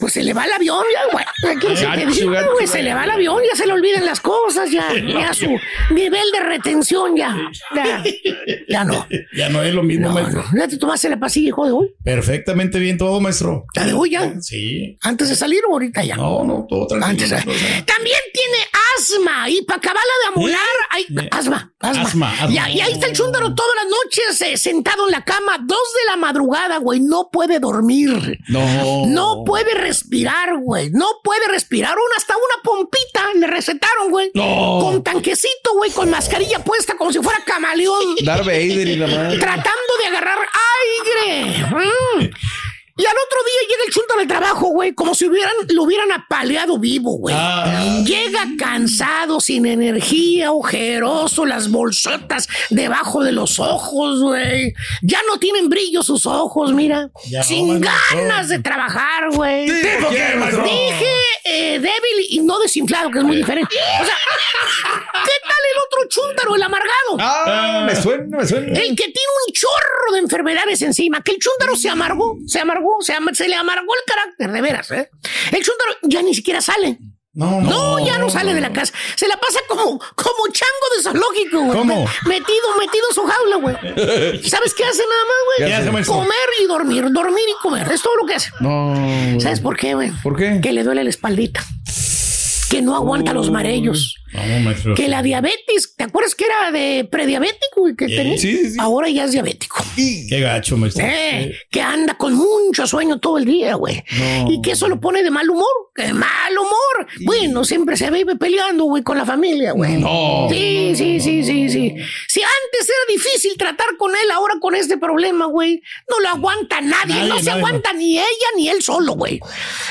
Pues se le va el avión ya, güey. ¿Qué que te güey? Se le va el avión, ya se le olvidan las cosas, ya, ya su nivel de retención ya, ya, <laughs> ya no. Ya no es lo mismo, No, maestro. no. ¿Ya te tomaste la pastilla, hijo de hoy? Perfectamente bien todo, maestro. ¿La de hoy ya? Sí. ¿Antes de salir o ahorita ya? No, no, todo tranquilo. Antes, sea. También tiene asma y para acabarla de amolar, hay asma, asma. Asma, asma. Y, ahí- y ahí está el chúndaro todas las noches eh, sentado en la cama, dos de la madrugada, güey, no puede dormir. No. No puede respirar, güey. No puede respirar. Una, hasta una pompita le recetaron, güey. No. Con tanquecito, güey, con mascarilla puesta como si fuera camaleón. Darth Vader y la madre. tratando de agarrar aire. Mm. Y al otro día llega el chunto del trabajo, güey, como si hubieran, lo hubieran apaleado vivo, güey. Llega cansado, sin energía, ojeroso, las bolsotas debajo de los ojos, güey. Ya no tienen brillo sus ojos, mira. Ya sin ganas de trabajar, güey. Dije eh, débil y no desinflado, que es muy diferente. O sea, ¿qué tal el otro chúntaro, el amargado? Ah, me suena, me suena. El que tiene un chorro de enfermedades encima, que el chúndaro se amargó, se amargó, se, ama- se le amargó el carácter, de veras, ¿eh? El chúndaro ya ni siquiera sale. No, No, ya no sale de la casa. Se la pasa como, como chango de zoológico, güey. ¿Cómo? Me- Metido, metido en su jaula, güey. <laughs> ¿Sabes qué hace nada más, ¿Qué güey? maestro? Comer y dormir, dormir y comer. Es todo lo que hace. No. ¿Sabes por qué, güey? ¿Por qué? Que le duele la espaldita. Que no aguanta los. No, maestro. Que la diabetes, ¿te acuerdas que era de prediabético y que tenía? sí, sí. Ahora ya es diabético. Qué gacho, maestro. Eh, que anda con mucho sueño todo el día, güey. Y que eso lo pone de mal humor. ¡De mal humor! Bueno, siempre se vive peleando, güey, con la familia, güey. No. Sí, sí, sí, sí, sí. Si antes era difícil tratar con él, ahora con este problema, güey, no lo aguanta nadie. Nadie, no se nadie, aguanta ni ella ni él solo, güey.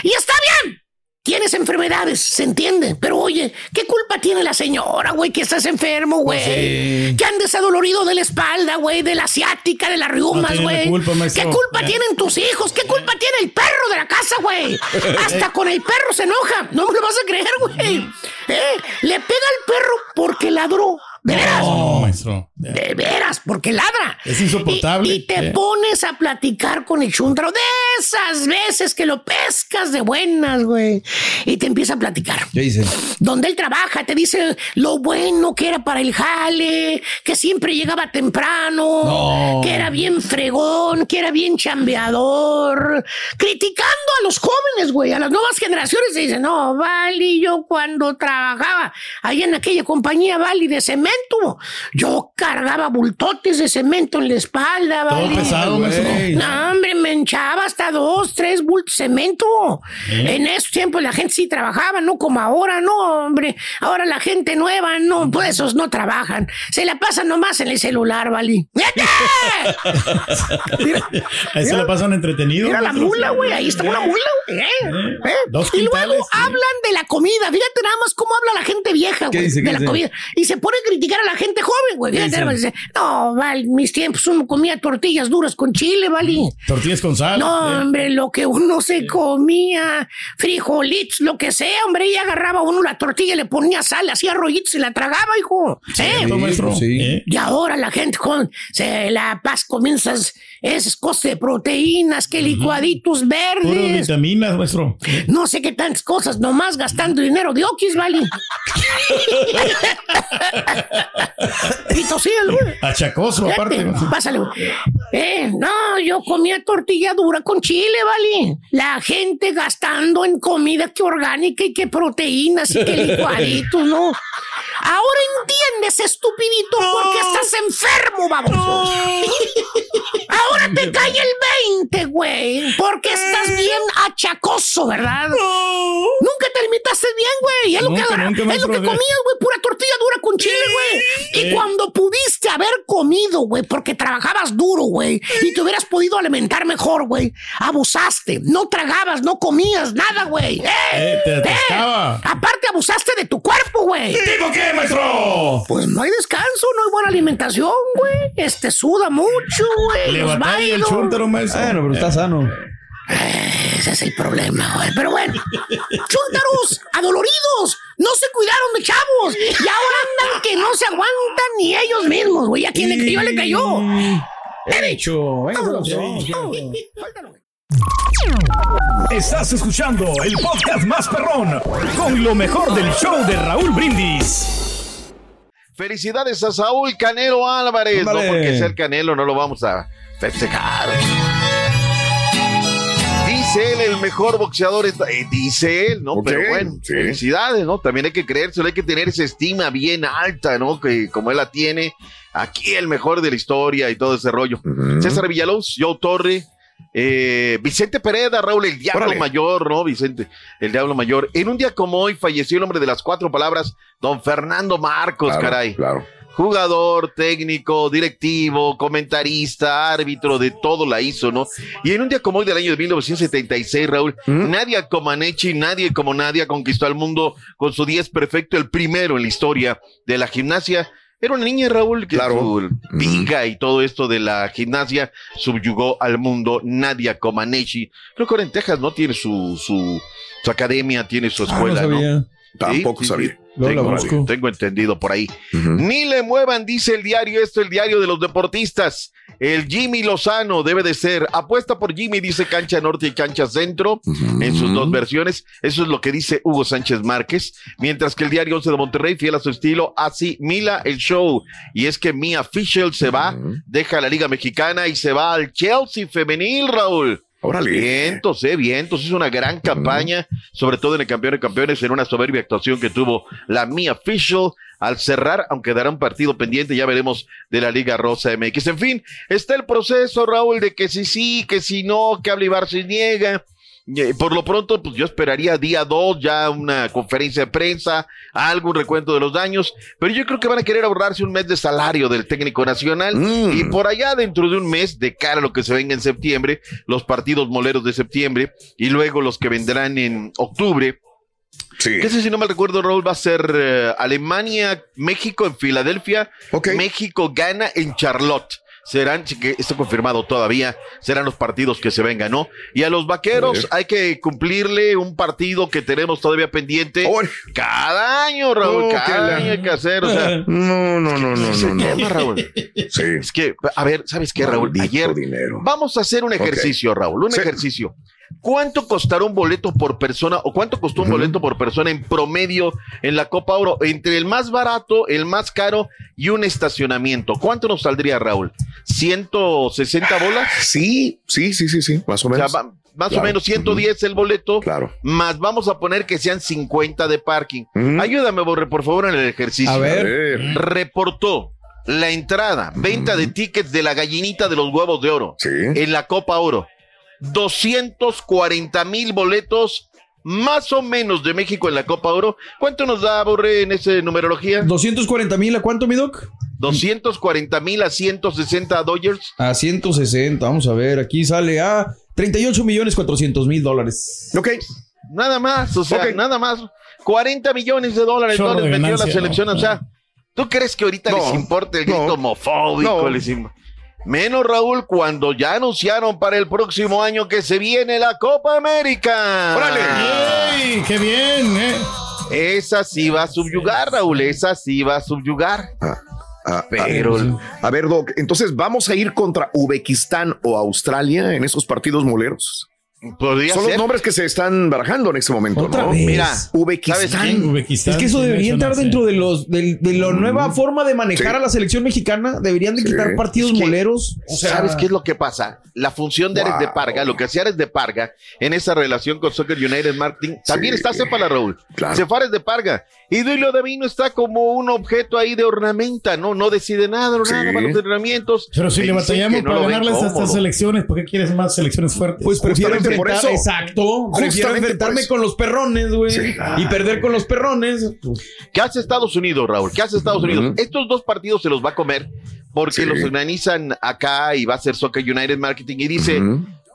Y está bien. Tienes enfermedades, se entiende. Pero oye, ¿qué culpa tiene la señora, güey, que estás enfermo, güey? sí. Que andes adolorido de la espalda, güey, de la asiática, de las riumas, güey. culpa. ¿Qué culpa tienen tus hijos? ¿Qué culpa tiene el perro de la casa, güey? <laughs> Hasta con el perro se enoja. No me lo vas a creer, güey. Eh, le pega al perro porque ladró. ¿De veras? No, maestro. De veras, porque ladra. Es insoportable. Y, y te pones a platicar con el chuntaro de esas veces que lo pescas de buenas, güey. Y te empieza a platicar. ¿Qué dice? Donde él trabaja, te dice lo bueno que era para el jale, que siempre llegaba temprano, No. que era bien fregón, que era bien chambeador, criticando a los jóvenes, güey, a las nuevas generaciones. Y dice, no, Vali, yo cuando trabajaba ahí en aquella compañía Vali de cemento, yo cargaba bultotes de cemento en la espalda, Todo Vali. pesado. Güey. No, hombre, me hinchaba hasta dos, tres bultos de cemento. ¿Eh? En esos tiempos la gente sí trabajaba, no como ahora, no, hombre. Ahora la gente nueva, no, pues esos no trabajan. Se la pasan nomás en el celular, ¿vale? Mira, <laughs> <laughs> Ahí se la pasan entretenido. mira la mula, güey, ahí está una mula, güey. ¿eh? ¿Eh? Dos Y luego hablan de la comida. Fíjate nada más cómo habla la gente vieja, ¿Qué güey, de la dice? comida. Y se pone a criticar a la gente joven, güey. Fíjate, dice, no, vale, mis tiempos uno comía tortillas duras con chile, vale. Tortillas con sal. No, Eh. hombre, lo que uno se comía, frijolitos, lo que sea, hombre, y agarraba uno la tortilla, le ponía sal, hacía rollitos y la tragaba, hijo. ¿Eh? Cierto, maestro. sí. Eh. Y ahora la gente con se la paz comienzas esas cosas de proteínas, que licuaditos Puras verdes, vitaminas, maestro. no sé qué tantas cosas, nomás gastando dinero de oquis, vale. <laughs> y tosía, güey. Achacoso, Fíjate, aparte. Pásale, güey. Eh, no, yo comía tortilla dura con chile, ¿vale? La gente gastando en comida que orgánica y que proteínas y que <laughs> licuaditos, ¿no? Ahora entiendes, estupidito, por qué estás enfermo, baboso. <laughs> Ahora te cae el 20, güey. Porque estás bien achacoso, ¿verdad? Nunca te alimentaste bien, güey. Es lo que, es lo comías, güey. Pura tortilla dura con chile, güey. Y Eh. cuando pudiste haber comido, güey, porque trabajabas duro, güey, y te hubieras podido alimentar mejor, güey, abusaste. No tragabas, no comías nada, güey. ¡Eh! Eh, te atascaba. Aparte, abusaste de tu cuerpo, güey. ¿Tipo qué, maestro? Pues no hay descanso, no hay buena alimentación, güey. Este suda mucho, güey. Le batalla el chúntaro, maestro. Bueno, pero está sano. Ese es el problema, güey. Pero bueno, chúntaros, adoloridos, no se cuidaron de chavos. Y ahora andan que no se aguantan ni ellos mismos, güey. A quien le cayó, le cayó. He venga, güey. Estás escuchando el podcast más perrón con lo mejor del show de Raúl Brindis. Felicidades a Saúl Canelo Álvarez. No porque ser Canelo no lo vamos a festejar. Dice él, el mejor boxeador. está- eh, dice él, ¿no? Pero bueno, sí. felicidades, ¿no? También hay que creérselo, hay que tener esa estima bien alta, ¿no? Que como él la tiene, aquí el mejor de la historia y todo ese rollo. César Villalobos, Joe Torre, eh, Vicente Pereda, Raúl, el Diablo Órale. Mayor, ¿no? Vicente, el Diablo Mayor. En un día como hoy falleció el hombre de las cuatro palabras, don Fernando Marcos, Claro, caray. Claro. Jugador, técnico, directivo, comentarista, árbitro, de todo la hizo, ¿no? Y en un día como hoy del año de 1976, Raúl, Nadia Comaneci, nadie como Nadia conquistó al mundo con su 10 perfecto, el primero en la historia de la gimnasia. Era una niña, Raúl, que Claro. su pinga y todo esto de la gimnasia subyugó al mundo. Nadia Comaneci, creo que ahora en Texas, ¿no? Tiene su, su, su academia, tiene su Ah, no escuela, ¿no? Tampoco sabía. Tengo entendido por ahí. Ni le muevan, dice el diario, esto el diario de los deportistas. El Jimmy Lozano debe de ser. Apuesta por Jimmy, dice cancha norte y cancha centro en sus dos versiones. Eso es lo que dice Hugo Sánchez Márquez. Mientras que el diario 11 de Monterrey, fiel a su estilo, así Mila el show. Y es que Mia Fischel se va, deja la Liga Mexicana y se va al Chelsea femenil, Raúl. Órale. Vientos, eh, vientos. Es una gran campaña, sobre todo en el campeón de campeones, en una soberbia actuación que tuvo la Mia Fischel al cerrar, aunque dará un partido pendiente, ya veremos de la Liga Rosa MX. En fin, está el proceso, Raúl, de que si sí, que si no, que Ablivar se niega. Eh, Por lo pronto, pues yo esperaría día dos, ya una conferencia de prensa, algún recuento de los daños, pero yo creo que van a querer ahorrarse un mes de salario del técnico nacional. Y por allá dentro de un mes, de cara a lo que se venga en septiembre, los partidos moleros de septiembre y luego los que vendrán en octubre. Que ese, si no me recuerdo, Raúl, va a ser eh, Alemania, México en Filadelfia, México gana en Charlotte. Serán, que está confirmado todavía, serán los partidos que se vengan, ¿no? Y a los vaqueros hay que cumplirle un partido que tenemos todavía pendiente cada año, Raúl, Oh, cada la- año hay que hacer, o sea. <laughs> No, no, no, no, no, no. tema, Raúl. Sí. Es que, a ver, ¿sabes qué, Raúl? Maldito Ayer dinero. vamos a hacer un ejercicio, Raúl, un Sí. ejercicio. ¿Cuánto costará un boleto por persona o cuánto costó un boleto por persona en promedio en la Copa Oro? Entre el más barato, el más caro y un estacionamiento. ¿Cuánto nos saldría, Raúl? ¿160 bolas? Sí, sí, sí, sí, sí, más o O sea, menos. más o menos 110 el boleto. Claro. Más vamos a poner que sean 50 de parking. Ayúdame, Borre, por favor, en el ejercicio. A ver. A ver. Reportó la entrada, venta de tickets de la gallinita de los huevos de oro en la Copa Oro. 240 mil boletos más o menos de México en la Copa Oro. ¿Cuánto nos da, Borre, en esa numerología? 240 mil, ¿a cuánto, mi doc? 240 mil a 160 Dodgers. A 160, vamos a ver, aquí sale a 38 millones 400 mil dólares. Ok. Nada más, o sea, nada más. 40 millones de dólares Chorro metió la selección. ¿no? O sea, ¿tú crees que ahorita No, les importa el grito no, homofóbico? no. Les im- Menos Raúl cuando ya anunciaron para el próximo año que se viene la Copa América. ¡Órale! ¡Ey! ¡Qué bien! eh. Esa sí va a subyugar, Raúl. Esa sí va a subyugar. Ah, Pero- a, a ver, Doc, entonces vamos a ir contra Uzbekistán o Australia en esos partidos moleros. Podría Son ser. los nombres que se están barajando en este momento, Otra ¿no? vez. Mira, Uzbekistán. Es que eso sí, debería entrar dentro de los de, de la nueva forma de manejar Sí. a la selección mexicana. Deberían de Sí. quitar partidos Es que, moleros. O sea, ¿Sabes qué es lo que pasa? La función de Ares de Wow. Parga, lo que hacía Ares de Parga en esa relación con Soccer United Marketing, también está Cepala Raúl. Claro. Cefares de Parga. Y Duilio Davino está como un objeto ahí de ornamenta, ¿no? No decide nada, no Sí. nada para los entrenamientos. Pero si le batallamos no para ganarles a estas selecciones, ¿por qué quieres más selecciones fuertes? Pues prefiero Por eso. exacto. Prefiero enfrentarme con los perrones, güey. Sí. Y perder con los perrones. ¿Qué hace Estados Unidos, Raúl? ¿Qué hace Estados Unidos? Estos dos partidos se los va a comer porque Sí. los organizan acá y va a ser Soccer United Marketing y dice,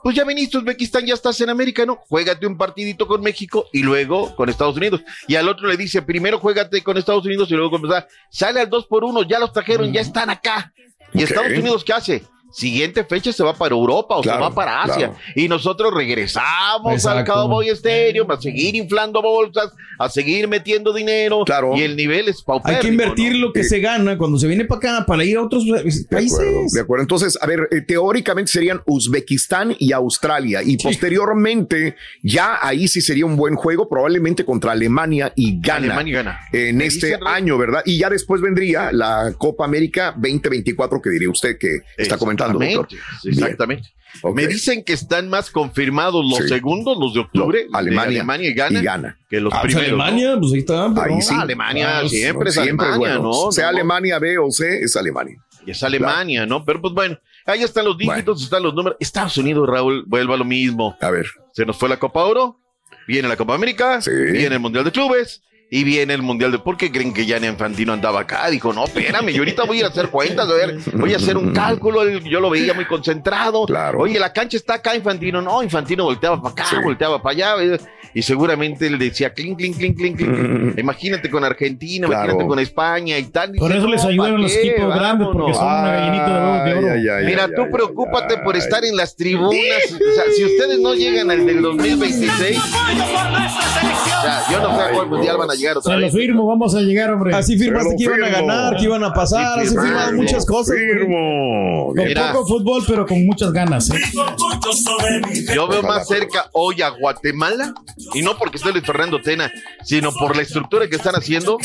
pues ya viniste a Uzbekistán, ya estás en América, ¿no? Juégate un partidito con México y luego con Estados Unidos. Y al otro le dice, primero juégate con Estados Unidos y luego con Estados Sale al 2 por 1 ya los trajeron, ya están acá. ¿Y. Estados Unidos qué hace? Siguiente fecha se va para Europa o Claro, se va para Asia. claro. Y nosotros regresamos al Exacto. Cowboy Stadium a seguir inflando bolsas, a seguir metiendo dinero. Claro. Y el nivel es paupérrimo. hay que invertir ¿no? lo que se gana cuando se viene para acá para ir a otros De acuerdo, países. de acuerdo. Entonces, a ver, eh, teóricamente serían Uzbekistán y Australia. Y posteriormente, ya ahí sí sería un buen juego, probablemente contra Alemania y Ghana. Alemania gana. En este año, ¿verdad? Y ya después vendría la Copa América 2024, que diría usted que está comentando, Exactamente, Exactamente. Me dicen que están más confirmados los Sí. segundos, los de octubre, No, de Alemania Alemania y Ghana, y Ghana. que los Ah, pues primeros. ¿no? Alemania, pues ahí está. pero- Ahí sí. Ah, Alemania Ah, siempre es Siempre Alemania, bueno. ¿no? Sea No, Alemania B o C, es Alemania. Y es Alemania, ¿no? Pero pues bueno, ahí están los dígitos, están los números. Estados Unidos, Raúl, vuelva a lo mismo. A ver. Se nos fue la Copa Oro, viene la Copa América, Sí. viene el Mundial de Clubes y viene el Mundial de... ¿Por qué creen que Gianni Infantino andaba acá? Dijo, no, espérame, yo ahorita voy a ir a hacer cuentas, a ver, voy a hacer un cálculo. Yo lo veía muy concentrado. Claro. Oye, la cancha está acá, Infantino. No, Infantino volteaba para acá, Sí. volteaba para allá. Y seguramente él decía, clink, clink, clink, clink, clink. <laughs> Imagínate con Argentina, Claro. imagínate con España y tal. Por Dice, eso les "No, ayudan ¿pa' los equipos grandes, porque Vámonos". son una gallinita de oro. Ay, ay, Mira, ay, tú ay, preocúpate ay, por ay. estar en las tribunas. O sea, si ustedes no llegan al del 2026, sea, yo no sé a cuál mundial van a llegar otra Se lo vez. firmo, vamos a llegar, hombre. Así firmaste que iban a ganar, que iban a pasar, así firmado muchas cosas. Con Mira. poco fútbol, pero con muchas ganas. ¿eh? Yo veo más cerca hoy a Guatemala, y no porque esté Luis Fernando Tena, sino por la estructura que están haciendo,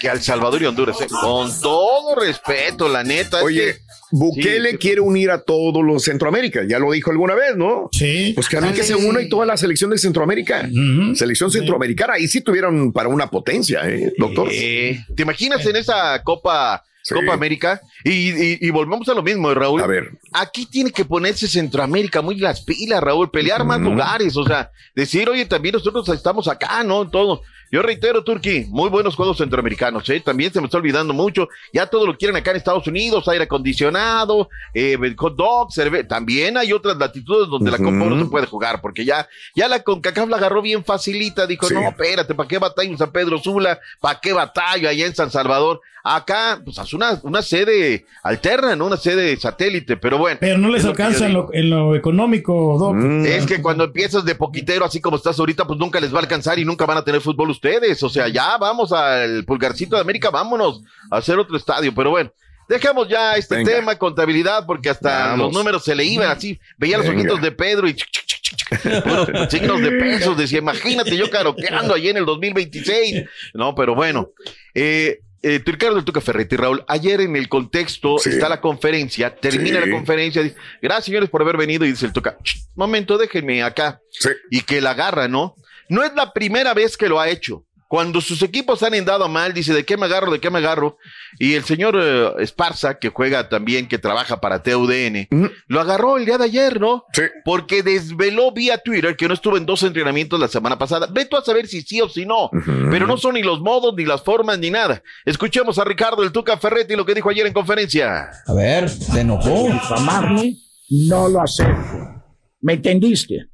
que al Salvador y Honduras. ¿eh? Con todo respeto, la neta. es Oye, que- Bukele Sí. quiere unir a todos los Centroamérica, ya lo dijo alguna vez, ¿no? Sí. Pues que a mí que se una y toda la selección de Centroamérica. Selección centroamericana, ahí sí tuvieron para una potencia, ¿eh, doctor? Eh, ¿Te imaginas en esa Copa, Copa América? Y, y- y volvemos a lo mismo, Raúl. A ver. Aquí tiene que ponerse Centroamérica muy las pilas, Raúl, pelear más lugares, o sea, decir, oye, también nosotros estamos acá, ¿no? Todo. Yo reitero, Turki, muy buenos juegos centroamericanos, ¿eh? También se me está olvidando mucho. Ya todo lo quieren acá en Estados Unidos, aire acondicionado, eh, hot dog, cerve- También hay otras latitudes donde la Copa no se puede jugar, porque ya, ya la CONCACAF la agarró bien facilita. Dijo, Sí. no, espérate, ¿para qué batallo en San Pedro Sula? ¿Para qué batallo allá en San Salvador? Acá, pues, haz una, una sede alterna, ¿no? Una sede satélite, pero bueno. Pero no les alcanza en digo. lo, en lo económico, Doc. Mm. Es que cuando empiezas de poquitero, así como estás ahorita, pues nunca les va a alcanzar y nunca van a tener fútbol ustedes. O sea, ya vamos al pulgarcito de América, vámonos a hacer otro estadio. Pero bueno, dejemos ya este Venga. tema, contabilidad, porque hasta Vamos. los números se le iban así. Veía los Venga. ojitos de Pedro y chic, chic, chic, chic, chic, puros signos de pesos. Decía, imagínate yo caroqueando ahí en el 2026. No, pero bueno. Eh, eh, Ricardo Tuca Ferretti, Raúl, ayer en el contexto Sí. está la conferencia, termina Sí. la conferencia, dice, gracias señores por haber venido y dice el Tuca, "Ch, momento, déjenme acá. Sí. Y que la agarra, ¿no? No es la primera vez que lo ha hecho. Cuando sus equipos han andado mal, dice, ¿de qué me agarro? ¿De qué me agarro? Y el señor eh, Esparza, que juega también, que trabaja para TUDN, lo agarró el día de ayer, ¿no? Sí. Porque desveló vía Twitter que no estuvo en dos entrenamientos la semana pasada. Ve tú a saber si sí o si no. Pero no son ni los modos, ni las formas, ni nada. Escuchemos a Ricardo el Tuca Ferretti lo que dijo ayer en conferencia. A ver, se enojó. difamarme, no lo acepto. ¿Me entendiste?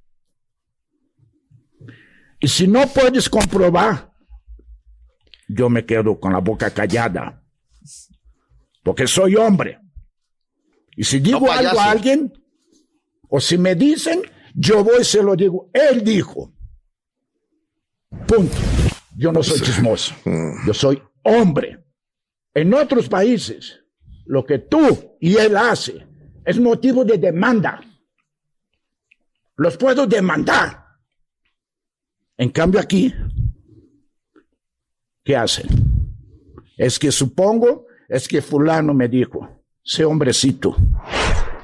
Y si no puedes comprobar, yo me quedo con la boca callada. Porque soy hombre. Y si digo No, algo a alguien, o si me dicen, yo voy y se lo digo. Él dijo. Punto. Yo no soy chismoso. <laughs> Yo soy hombre. En otros países, lo que tú y él hace es motivo de demanda. Los puedo demandar. En cambio aquí, ¿qué hacen? Es que supongo, es que fulano me dijo, sé hombrecito.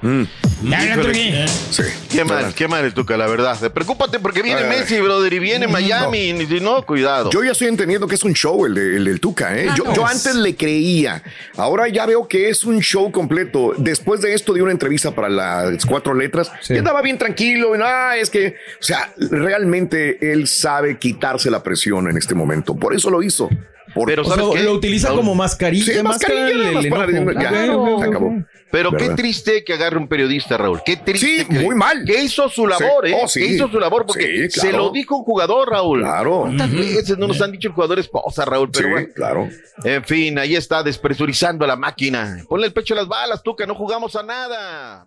Híjole. Sí. Qué mal, qué mal el Tuca, la verdad. Preocúpate porque viene Messi, brother, y viene Miami. Y si no, cuidado. Yo ya estoy entendiendo que es un show el, de- el del Tuca, ¿eh? Yo, yo antes le creía. Ahora ya veo que es un show completo. Después de esto dio una entrevista para las cuatro letras. Y andaba bien tranquilo. Y, ah, es que, o sea, realmente él sabe quitarse la presión en este momento. Por eso lo hizo. Por- Pero O sea, ¿sabes qué? lo utiliza como mascarilla. Sí, mascarilla, para- enojo. ya, se acabó. Pero qué triste que agarre un periodista, Raúl. Qué triste. Sí, que, muy mal. Que hizo su labor, Sí. ¿eh? Oh, sí. Que hizo su labor porque Sí, se lo dijo un jugador, Raúl. Claro. ¿Cuántas veces no nos han dicho el jugador esposa, Raúl? Pero Sí, bueno. claro. En fin, ahí está despresurizando a la máquina. Ponle el pecho a las balas, tú que no jugamos a nada.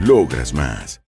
logras más.